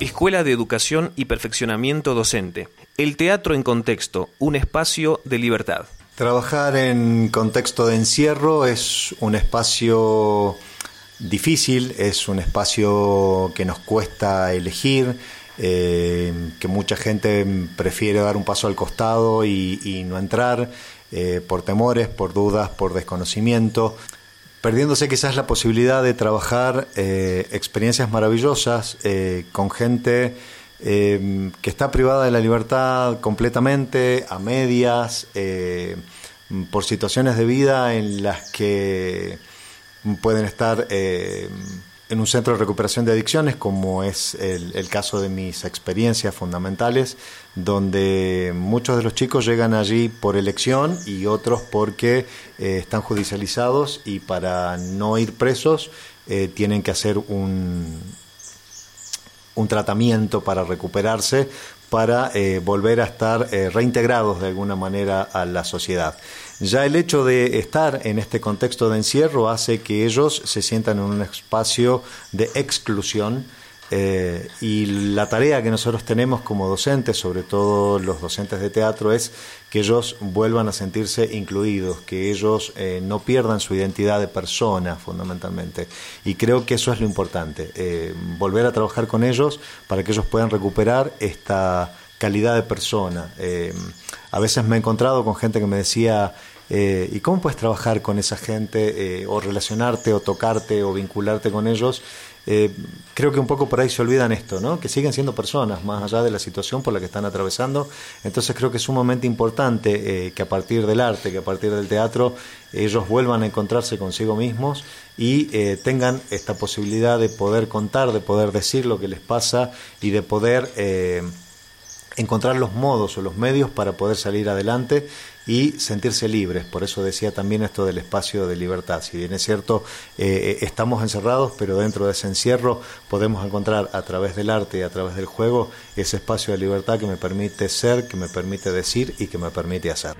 Escuela de Educación y Perfeccionamiento Docente. El teatro en contexto, un espacio de libertad. Trabajar en contexto de encierro es un espacio difícil, es un espacio que nos cuesta elegir, eh, que mucha gente prefiere dar un paso al costado y, no entrar eh, por temores, por dudas, por desconocimiento perdiéndose quizás la posibilidad de trabajar eh, experiencias maravillosas eh, con gente eh, que está privada de la libertad completamente, a medias, por situaciones de vida en las que pueden estar en un centro de recuperación de adicciones, como es el, caso de mis experiencias fundamentales, donde muchos de los chicos llegan allí por elección y otros porque eh, están judicializados y para no ir presos eh, tienen que hacer un, un tratamiento para recuperarse, para eh, volver a estar reintegrados de alguna manera a la sociedad. Ya el hecho de estar en este contexto de encierro hace que ellos se sientan en un espacio de exclusión eh, y la tarea que nosotros tenemos como docentes, sobre todo los docentes de teatro, es que ellos vuelvan a sentirse incluidos, que ellos eh, no pierdan su identidad de persona fundamentalmente. Y creo que eso es lo importante, eh, volver a trabajar con ellos para que ellos puedan recuperar esta calidad de persona. a veces me he encontrado con gente que me decía, ¿Y cómo puedes trabajar con esa gente o relacionarte o tocarte o vincularte con ellos? Eh, creo que un poco por ahí se olvidan esto, ¿no? que siguen siendo personas más allá de la situación por la que están atravesando. Entonces creo que es sumamente importante que a partir del arte, que a partir del teatro, ellos vuelvan a encontrarse consigo mismos y tengan esta posibilidad de poder contar, de poder decir lo que les pasa y de poder encontrar los modos o los medios para poder salir adelante y sentirse libres. Por eso decía también esto del espacio de libertad. Si bien es cierto, eh, estamos encerrados, pero dentro de ese encierro podemos encontrar a través del arte y a través del juego ese espacio de libertad que me permite ser, que me permite decir y que me permite hacer.